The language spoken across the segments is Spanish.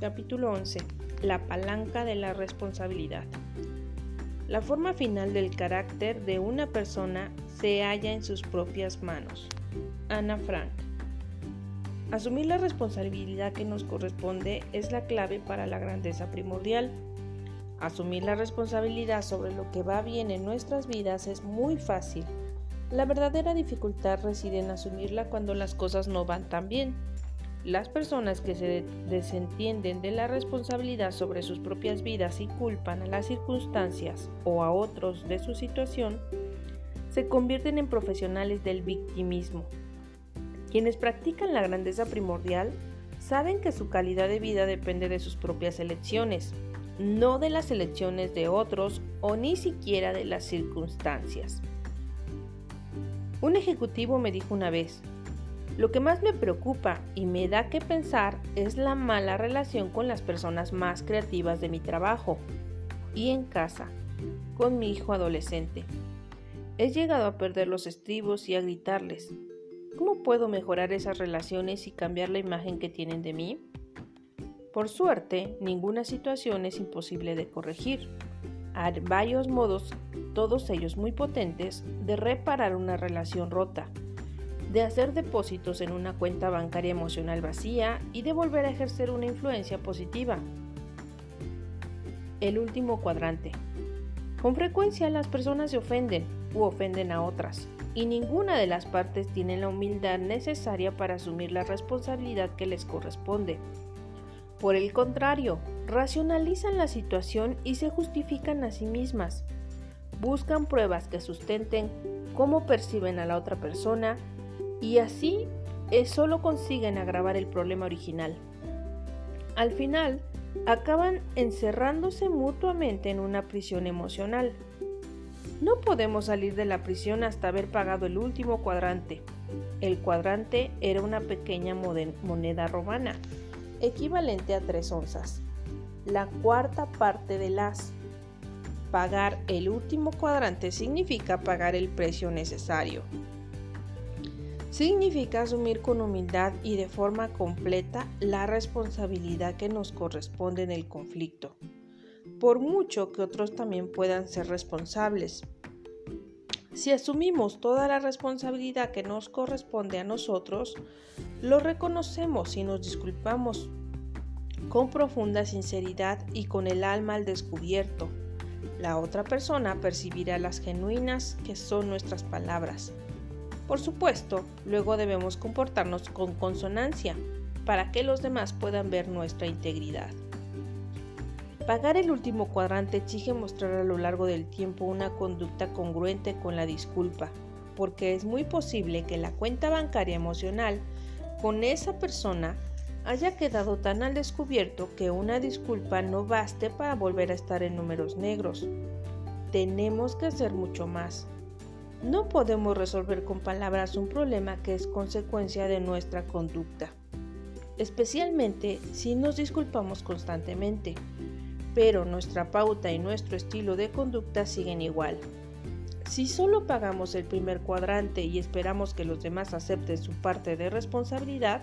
Capítulo 11. La palanca de la responsabilidad. La forma final del carácter de una persona se halla en sus propias manos. Ana Frank. Asumir la responsabilidad que nos corresponde es la clave para la grandeza primordial. Asumir la responsabilidad sobre lo que va bien en nuestras vidas es muy fácil. La verdadera dificultad reside en asumirla cuando las cosas no van tan bien las personas que se desentienden de la responsabilidad sobre sus propias vidas y culpan a las circunstancias o a otros de su situación, se convierten en profesionales del victimismo. Quienes practican la grandeza primordial saben que su calidad de vida depende de sus propias elecciones, no de las elecciones de otros o ni siquiera de las circunstancias. Un ejecutivo me dijo una vez, lo que más me preocupa y me da que pensar es la mala relación con las personas más creativas de mi trabajo y en casa, con mi hijo adolescente. He llegado a perder los estribos y a gritarles. ¿Cómo puedo mejorar esas relaciones y cambiar la imagen que tienen de mí? Por suerte, ninguna situación es imposible de corregir. Hay varios modos, todos ellos muy potentes, de reparar una relación rota de hacer depósitos en una cuenta bancaria emocional vacía y de volver a ejercer una influencia positiva. El último cuadrante. Con frecuencia las personas se ofenden u ofenden a otras, y ninguna de las partes tiene la humildad necesaria para asumir la responsabilidad que les corresponde. Por el contrario, racionalizan la situación y se justifican a sí mismas. Buscan pruebas que sustenten cómo perciben a la otra persona y así eh, solo consiguen agravar el problema original. Al final, acaban encerrándose mutuamente en una prisión emocional. No podemos salir de la prisión hasta haber pagado el último cuadrante. El cuadrante era una pequeña moneda romana, equivalente a tres onzas, la cuarta parte del as. Pagar el último cuadrante significa pagar el precio necesario significa asumir con humildad y de forma completa la responsabilidad que nos corresponde en el conflicto, por mucho que otros también puedan ser responsables. Si asumimos toda la responsabilidad que nos corresponde a nosotros, lo reconocemos y nos disculpamos con profunda sinceridad y con el alma al descubierto. La otra persona percibirá las genuinas que son nuestras palabras por supuesto, luego debemos comportarnos con consonancia para que los demás puedan ver nuestra integridad. Pagar el último cuadrante exige mostrar a lo largo del tiempo una conducta congruente con la disculpa, porque es muy posible que la cuenta bancaria emocional con esa persona haya quedado tan al descubierto que una disculpa no baste para volver a estar en números negros. Tenemos que hacer mucho más. No podemos resolver con palabras un problema que es consecuencia de nuestra conducta, especialmente si nos disculpamos constantemente, pero nuestra pauta y nuestro estilo de conducta siguen igual. Si solo pagamos el primer cuadrante y esperamos que los demás acepten su parte de responsabilidad,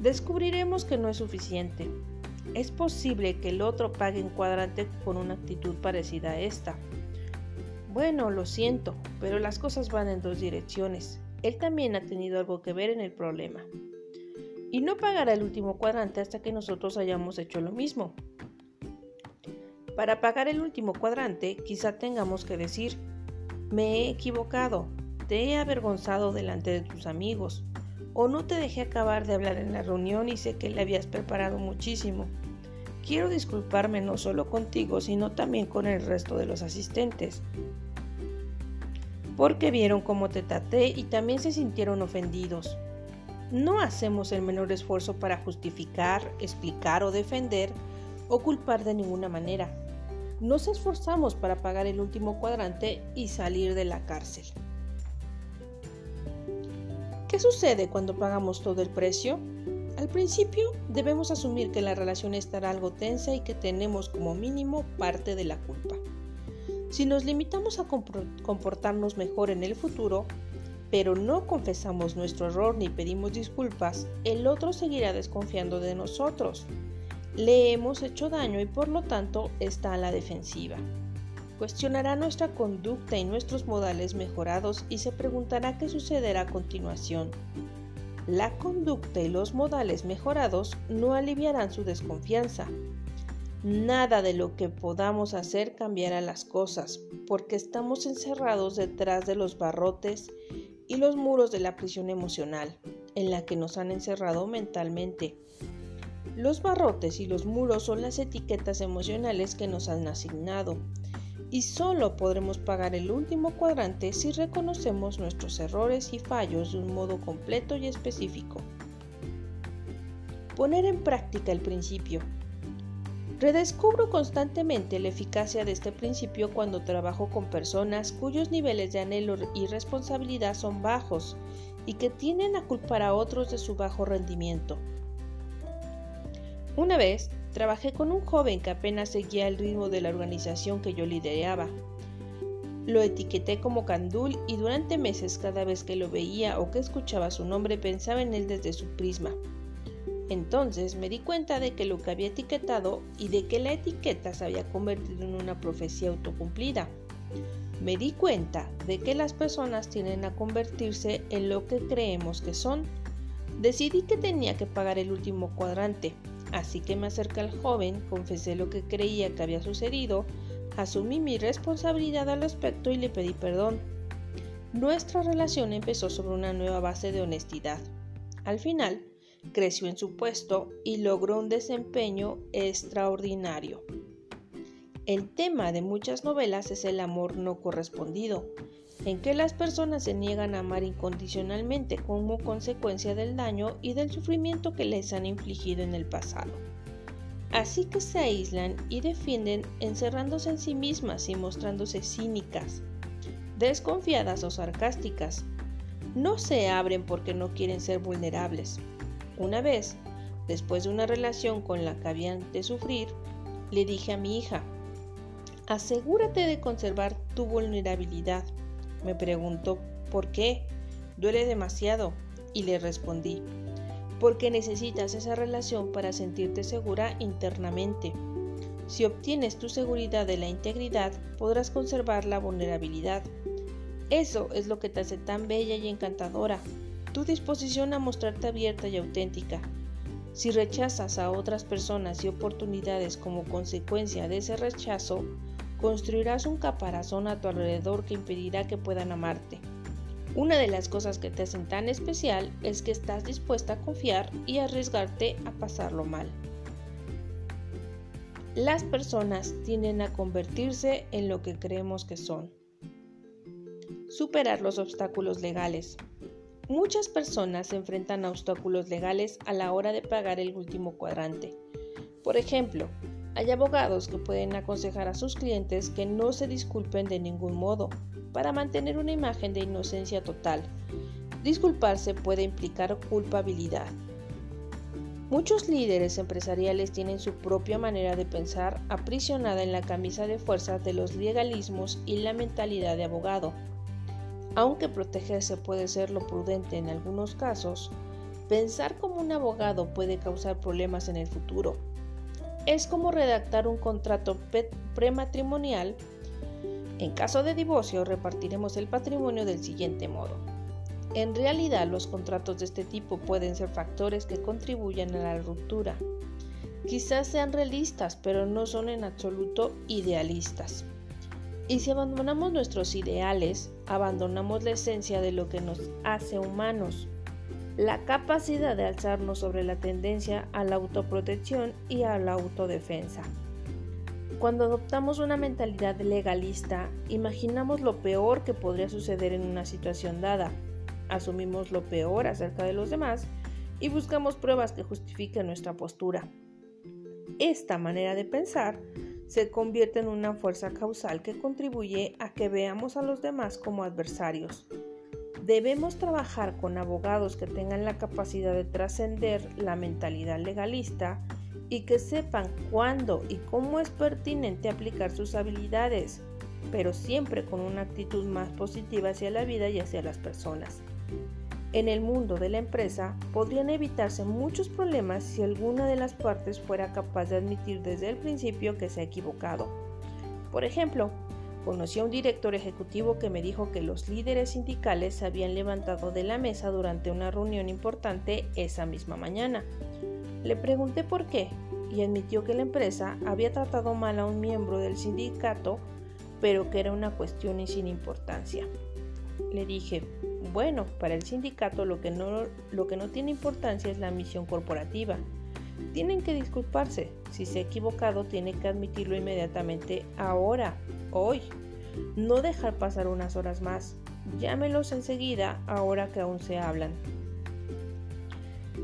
descubriremos que no es suficiente. Es posible que el otro pague en cuadrante con una actitud parecida a esta. Bueno, lo siento, pero las cosas van en dos direcciones. Él también ha tenido algo que ver en el problema. Y no pagará el último cuadrante hasta que nosotros hayamos hecho lo mismo. Para pagar el último cuadrante, quizá tengamos que decir, me he equivocado, te he avergonzado delante de tus amigos, o no te dejé acabar de hablar en la reunión y sé que le habías preparado muchísimo. Quiero disculparme no solo contigo, sino también con el resto de los asistentes porque vieron cómo te traté y también se sintieron ofendidos. No hacemos el menor esfuerzo para justificar, explicar o defender o culpar de ninguna manera. Nos esforzamos para pagar el último cuadrante y salir de la cárcel. ¿Qué sucede cuando pagamos todo el precio? Al principio debemos asumir que la relación estará algo tensa y que tenemos como mínimo parte de la culpa. Si nos limitamos a comportarnos mejor en el futuro, pero no confesamos nuestro error ni pedimos disculpas, el otro seguirá desconfiando de nosotros. le hemos hecho daño y por lo tanto está a la defensiva. Cuestionará nuestra conducta y nuestros modales mejorados y se preguntará qué sucederá a continuación. La conducta y los modales mejorados no aliviarán su desconfianza. Nada de lo que podamos hacer cambiará las cosas, porque estamos encerrados detrás de los barrotes y los muros de la prisión emocional, en la que nos han encerrado mentalmente. Los barrotes y los muros son las etiquetas emocionales que nos han asignado y solo podremos pagar el último cuadrante si reconocemos nuestros errores y fallos de un modo completo y específico. Poner en práctica el principio. Redescubro constantemente la eficacia de este principio cuando trabajo con personas cuyos niveles de anhelo y responsabilidad son bajos y que tienden a culpar a otros de su bajo rendimiento. Una vez Trabajé con un joven que apenas seguía el ritmo de la organización que yo lideraba. Lo etiqueté como Candul y durante meses cada vez que lo veía o que escuchaba su nombre pensaba en él desde su prisma. Entonces me di cuenta de que lo que había etiquetado y de que la etiqueta se había convertido en una profecía autocumplida. Me di cuenta de que las personas tienden a convertirse en lo que creemos que son. Decidí que tenía que pagar el último cuadrante, Así que me acerqué al joven, confesé lo que creía que había sucedido, asumí mi responsabilidad al respecto y le pedí perdón. Nuestra relación empezó sobre una nueva base de honestidad. Al final, creció en su puesto y logró un desempeño extraordinario. El tema de muchas novelas es el amor no correspondido, en que las personas se niegan a amar incondicionalmente como consecuencia del daño y del sufrimiento que les han infligido en el pasado. Así que se aíslan y defienden encerrándose en sí mismas y mostrándose cínicas, desconfiadas o sarcásticas. No se abren porque no quieren ser vulnerables. Una vez, después de una relación con la que habían de sufrir, le dije a mi hija, asegúrate de conservar tu vulnerabilidad me preguntó, ¿por qué? Duele demasiado. Y le respondí, porque necesitas esa relación para sentirte segura internamente. Si obtienes tu seguridad de la integridad, podrás conservar la vulnerabilidad. Eso es lo que te hace tan bella y encantadora, tu disposición a mostrarte abierta y auténtica. Si rechazas a otras personas y oportunidades como consecuencia de ese rechazo, construirás un caparazón a tu alrededor que impedirá que puedan amarte. Una de las cosas que te hacen tan especial es que estás dispuesta a confiar y arriesgarte a pasarlo mal. Las personas tienden a convertirse en lo que creemos que son. Superar los obstáculos legales. Muchas personas se enfrentan a obstáculos legales a la hora de pagar el último cuadrante. Por ejemplo, hay abogados que pueden aconsejar a sus clientes que no se disculpen de ningún modo para mantener una imagen de inocencia total. Disculparse puede implicar culpabilidad. Muchos líderes empresariales tienen su propia manera de pensar aprisionada en la camisa de fuerza de los legalismos y la mentalidad de abogado. Aunque protegerse puede ser lo prudente en algunos casos, pensar como un abogado puede causar problemas en el futuro es como redactar un contrato prematrimonial. En caso de divorcio, repartiremos el patrimonio del siguiente modo. En realidad, los contratos de este tipo pueden ser factores que contribuyan a la ruptura. Quizás sean realistas, pero no son en absoluto idealistas. Y si abandonamos nuestros ideales, abandonamos la esencia de lo que nos hace humanos la capacidad de alzarnos sobre la tendencia a la autoprotección y a la autodefensa. Cuando adoptamos una mentalidad legalista, imaginamos lo peor que podría suceder en una situación dada, asumimos lo peor acerca de los demás y buscamos pruebas que justifiquen nuestra postura. Esta manera de pensar se convierte en una fuerza causal que contribuye a que veamos a los demás como adversarios, Debemos trabajar con abogados que tengan la capacidad de trascender la mentalidad legalista y que sepan cuándo y cómo es pertinente aplicar sus habilidades, pero siempre con una actitud más positiva hacia la vida y hacia las personas. En el mundo de la empresa podrían evitarse muchos problemas si alguna de las partes fuera capaz de admitir desde el principio que se ha equivocado. Por ejemplo, conocí a un director ejecutivo que me dijo que los líderes sindicales se habían levantado de la mesa durante una reunión importante esa misma mañana. Le pregunté por qué y admitió que la empresa había tratado mal a un miembro del sindicato, pero que era una cuestión sin importancia. Le dije, bueno, para el sindicato lo que, no, tiene importancia es la misión corporativa. Tienen que disculparse. Si se ha equivocado, tiene que admitirlo inmediatamente ahora, hoy. No dejar pasar unas horas más. Llámelos enseguida, ahora que aún se hablan.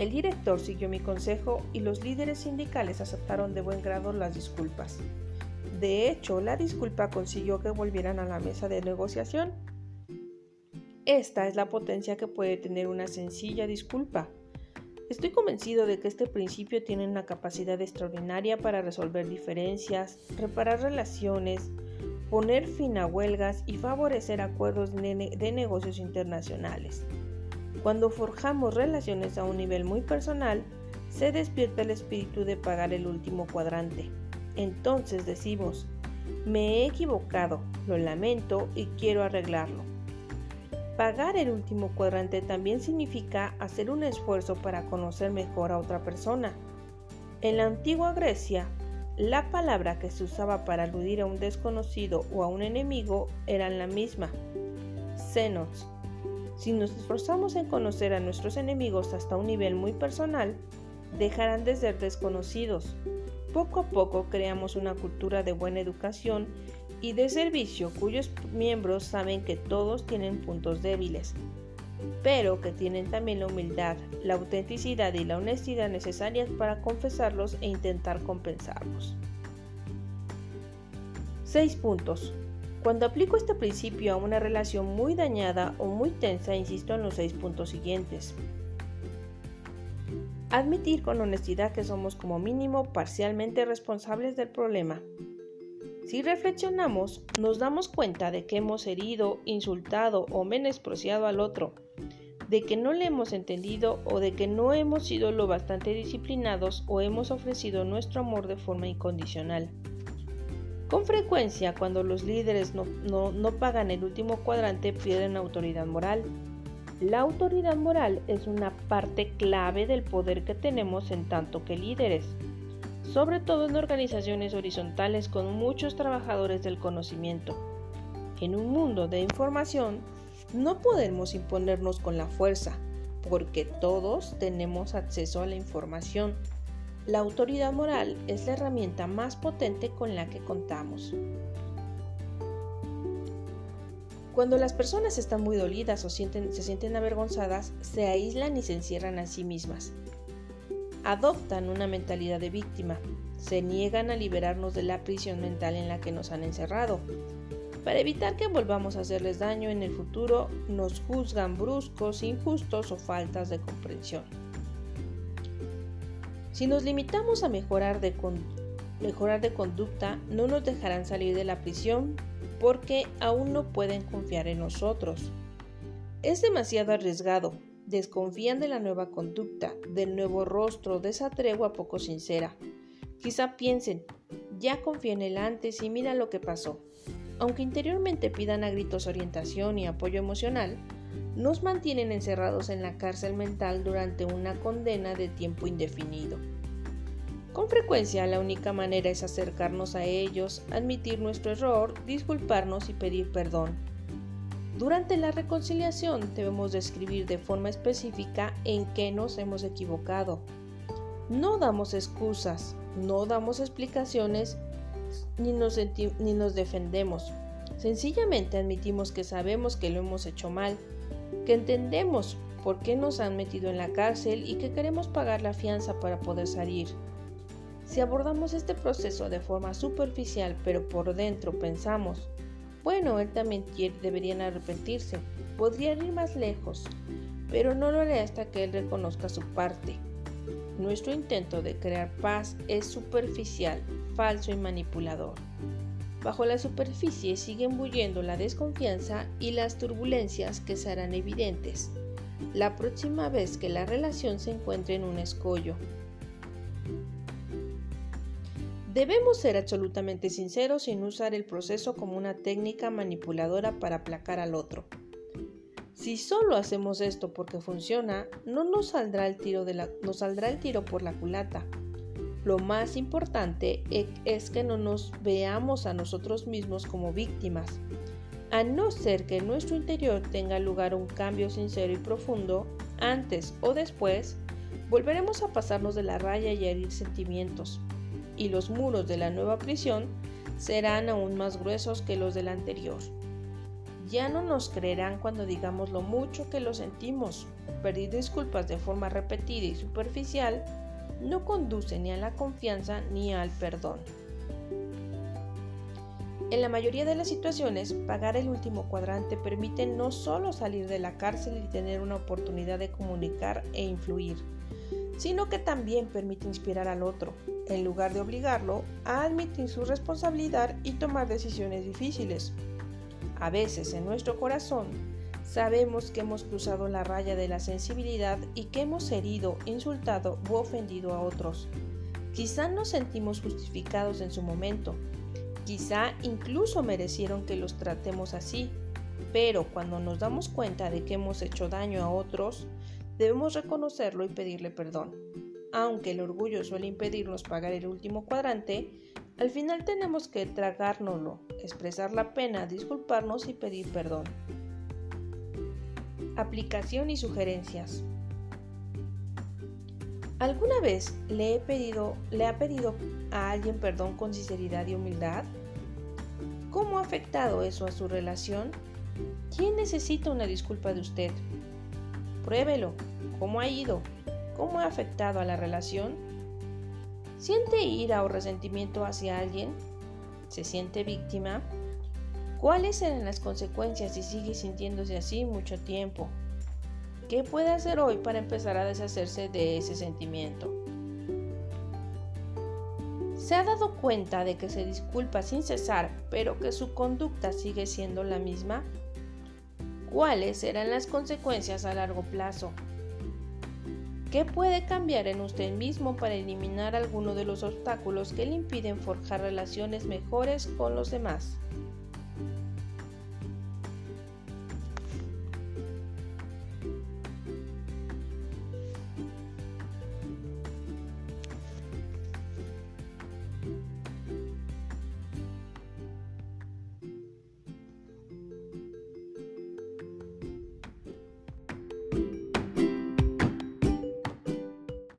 El director siguió mi consejo y los líderes sindicales aceptaron de buen grado las disculpas. De hecho, la disculpa consiguió que volvieran a la mesa de negociación esta es la potencia que puede tener una sencilla disculpa. Estoy convencido de que este principio tiene una capacidad extraordinaria para resolver diferencias, reparar relaciones, poner fin a huelgas y favorecer acuerdos de, negocios internacionales. Cuando forjamos relaciones a un nivel muy personal, se despierta el espíritu de pagar el último cuadrante. Entonces decimos, me he equivocado, lo lamento y quiero arreglarlo. Pagar el último cuadrante también significa hacer un esfuerzo para conocer mejor a otra persona. En la antigua Grecia, la palabra que se usaba para aludir a un desconocido o a un enemigo era la misma, xenos. Si nos esforzamos en conocer a nuestros enemigos hasta un nivel muy personal, dejarán de ser desconocidos. Poco a poco creamos una cultura de buena educación y de servicio cuyos miembros saben que todos tienen puntos débiles, pero que tienen también la humildad, la autenticidad y la honestidad necesarias para confesarlos e intentar compensarlos. 6 puntos. Cuando aplico este principio a una relación muy dañada o muy tensa, insisto en los 6 puntos siguientes. Admitir con honestidad que somos como mínimo parcialmente responsables del problema. Si reflexionamos, nos damos cuenta de que hemos herido, insultado o menospreciado al otro, de que no le hemos entendido o de que no hemos sido lo bastante disciplinados o hemos ofrecido nuestro amor de forma incondicional. Con frecuencia, cuando los líderes no, no, pagan el último cuadrante, pierden autoridad moral. La autoridad moral es una parte clave del poder que tenemos en tanto que líderes sobre todo en organizaciones horizontales con muchos trabajadores del conocimiento. En un mundo de información, no podemos imponernos con la fuerza, porque todos tenemos acceso a la información. La autoridad moral es la herramienta más potente con la que contamos. Cuando las personas están muy dolidas o se sienten avergonzadas, se aíslan y se encierran a sí mismas adoptan una mentalidad de víctima, se niegan a liberarnos de la prisión mental en la que nos han encerrado. Para evitar que volvamos a hacerles daño en el futuro, nos juzgan bruscos, injustos o faltas de comprensión. Si nos limitamos a mejorar de, conducta, no nos dejarán salir de la prisión porque aún no pueden confiar en nosotros. Es demasiado arriesgado, desconfían de la nueva conducta, del nuevo rostro, de esa tregua poco sincera. Quizá piensen, ya confía en el antes y mira lo que pasó. Aunque interiormente pidan a gritos orientación y apoyo emocional, nos mantienen encerrados en la cárcel mental durante una condena de tiempo indefinido. Con frecuencia la única manera es acercarnos a ellos, admitir nuestro error, disculparnos y pedir perdón durante la reconciliación debemos describir de forma específica en qué nos hemos equivocado. No damos excusas, no damos explicaciones ni nos, defendemos. Sencillamente admitimos que sabemos que lo hemos hecho mal, que entendemos por qué nos han metido en la cárcel y que queremos pagar la fianza para poder salir. Si abordamos este proceso de forma superficial pero por dentro pensamos, bueno, él también debería arrepentirse. Podría ir más lejos, pero no lo haré hasta que él reconozca su parte. Nuestro intento de crear paz es superficial, falso y manipulador. Bajo la superficie siguen bulliendo la desconfianza y las turbulencias que serán evidentes. la próxima vez que la relación se encuentre en un escollo. Debemos ser absolutamente sinceros sin usar el proceso como una técnica manipuladora para aplacar al otro. Si solo hacemos esto porque funciona, no nos saldrá el tiro, por la culata. Lo más importante e, es que no nos veamos a nosotros mismos como víctimas, a no ser que en nuestro interior tenga lugar un cambio sincero y profundo, antes o después, volveremos a pasarnos de la raya y a herir sentimientos y los muros de la nueva prisión serán aún más gruesos que los del anterior. Ya no nos creerán cuando digamos lo mucho que lo sentimos. Pedir disculpas de forma repetida y superficial no conduce ni a la confianza ni al perdón. En la mayoría de las situaciones, pagar el último cuadrante permite no solo salir de la cárcel y tener una oportunidad de comunicar e influir, sino que también permite inspirar al otro, en lugar de obligarlo a admitir su responsabilidad y tomar decisiones difíciles. A veces en nuestro corazón sabemos que hemos cruzado la raya de la sensibilidad y que hemos herido, insultado u ofendido a otros. Quizá nos sentimos justificados en su momento, quizá incluso merecieron que los tratemos así, pero cuando nos damos cuenta de que hemos hecho daño a otros, debemos reconocerlo y pedirle perdón. Aunque el orgullo suele impedirnos pagar el último cuadrante, al final tenemos que tragárnoslo, expresar la pena, disculparnos y pedir perdón. Aplicación y sugerencias. ¿Alguna vez le, he pedido, le ha pedido a alguien perdón con sinceridad y humildad? ¿Cómo ha afectado eso a su relación? ¿Quién necesita una disculpa de usted? Pruébelo. ¿Cómo ha ido? ¿Cómo ha afectado a la relación? ¿Siente ira o resentimiento hacia alguien? ¿Se siente víctima? ¿Cuáles serán las consecuencias si sigue sintiéndose así mucho tiempo? ¿Qué puede hacer hoy para empezar a deshacerse de ese sentimiento? ¿Se ha dado cuenta de que se disculpa sin cesar, pero que su conducta sigue siendo la misma? ¿Cuáles serán las consecuencias a largo plazo? ¿Qué puede cambiar en usted mismo para eliminar alguno de los obstáculos que le impiden forjar relaciones mejores con los demás?